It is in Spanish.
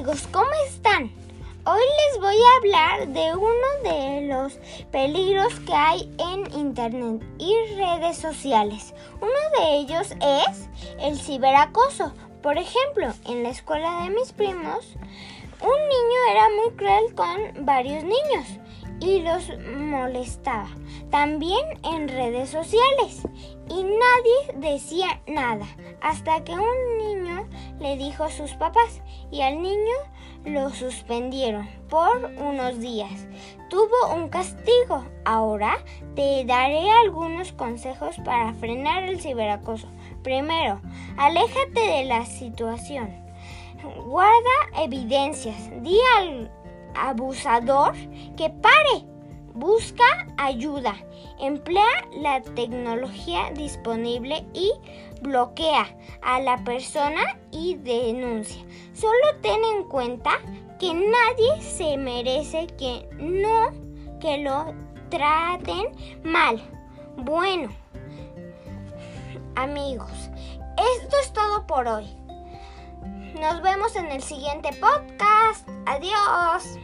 Amigos, ¿cómo están? Hoy les voy a hablar de uno de los peligros que hay en Internet y redes sociales. Uno de ellos es el ciberacoso. Por ejemplo, en la escuela de mis primos, un niño era muy cruel con varios niños y los molestaba. También en redes sociales. Y nadie decía nada hasta que un niño le dijo a sus papás y al niño lo suspendieron por unos días. Tuvo un castigo. Ahora te daré algunos consejos para frenar el ciberacoso. Primero, aléjate de la situación. Guarda evidencias. Di al abusador que pare. Busca ayuda. Emplea la tecnología disponible y bloquea a la persona y denuncia. Solo ten en cuenta que nadie se merece que no que lo traten mal. Bueno, amigos, esto es todo por hoy. Nos vemos en el siguiente podcast. Adiós.